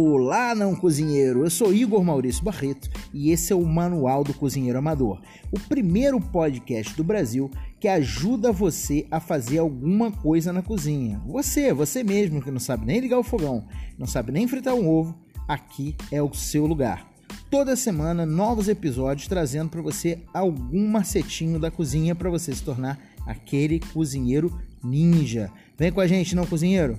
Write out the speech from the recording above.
Olá, não cozinheiro! Eu sou Igor Maurício Barreto e esse é o Manual do Cozinheiro Amador, o primeiro podcast do Brasil que ajuda você a fazer alguma coisa na cozinha. Você, você mesmo que não sabe nem ligar o fogão, não sabe nem fritar um ovo, aqui é o seu lugar. Toda semana, novos episódios trazendo para você algum macetinho da cozinha para você se tornar aquele cozinheiro ninja. Vem com a gente, não cozinheiro?